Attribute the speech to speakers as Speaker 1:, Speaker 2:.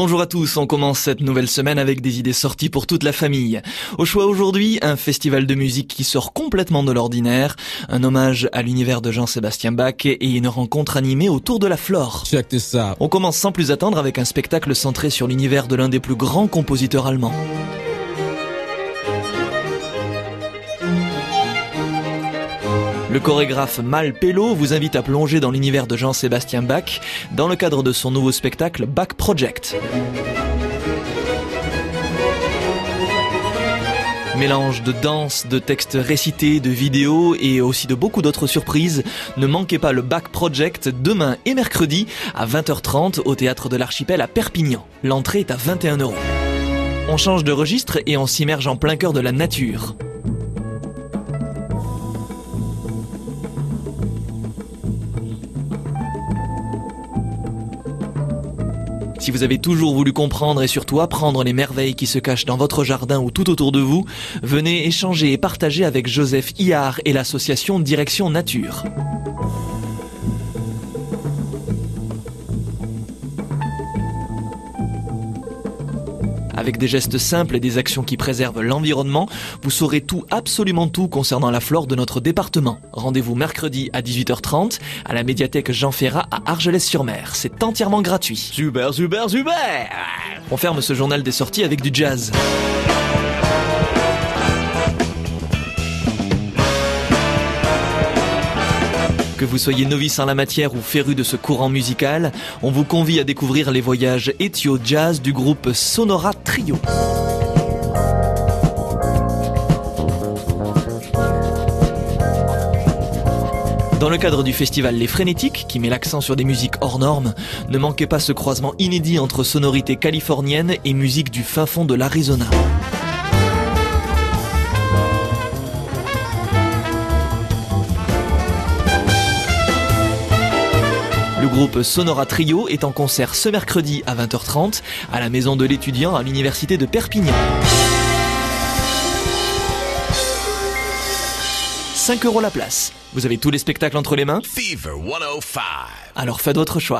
Speaker 1: Bonjour à tous, on commence cette nouvelle semaine avec des idées sorties pour toute la famille. Au choix aujourd'hui, un festival de musique qui sort complètement de l'ordinaire, un hommage à l'univers de Jean-Sébastien Bach et une rencontre animée autour de la flore.
Speaker 2: Check this out.
Speaker 1: On commence sans plus attendre avec un spectacle centré sur l'univers de l'un des plus grands compositeurs allemands. Le chorégraphe Mal Pello vous invite à plonger dans l'univers de Jean-Sébastien Bach dans le cadre de son nouveau spectacle Bach Project. Mélange de danse, de textes récités, de vidéos et aussi de beaucoup d'autres surprises. Ne manquez pas le Back Project demain et mercredi à 20h30 au théâtre de l'Archipel à Perpignan. L'entrée est à 21 euros. On change de registre et on s'immerge en plein cœur de la nature. Si vous avez toujours voulu comprendre et surtout apprendre les merveilles qui se cachent dans votre jardin ou tout autour de vous, venez échanger et partager avec Joseph Iard et l'association Direction Nature. Avec des gestes simples et des actions qui préservent l'environnement, vous saurez tout, absolument tout concernant la flore de notre département. Rendez-vous mercredi à 18h30 à la médiathèque Jean Ferrat à Argelès-sur-Mer. C'est entièrement gratuit.
Speaker 3: Super, super, super
Speaker 1: On ferme ce journal des sorties avec du jazz. Que vous soyez novice en la matière ou féru de ce courant musical, on vous convie à découvrir les voyages Ethio Jazz du groupe Sonora Trio. Dans le cadre du festival Les Frénétiques, qui met l'accent sur des musiques hors normes, ne manquez pas ce croisement inédit entre sonorités californiennes et musique du fin fond de l'Arizona. Le groupe Sonora Trio est en concert ce mercredi à 20h30 à la maison de l'étudiant à l'université de Perpignan. 5 euros la place. Vous avez tous les spectacles entre les mains?
Speaker 3: Fever 105.
Speaker 1: Alors faites votre choix.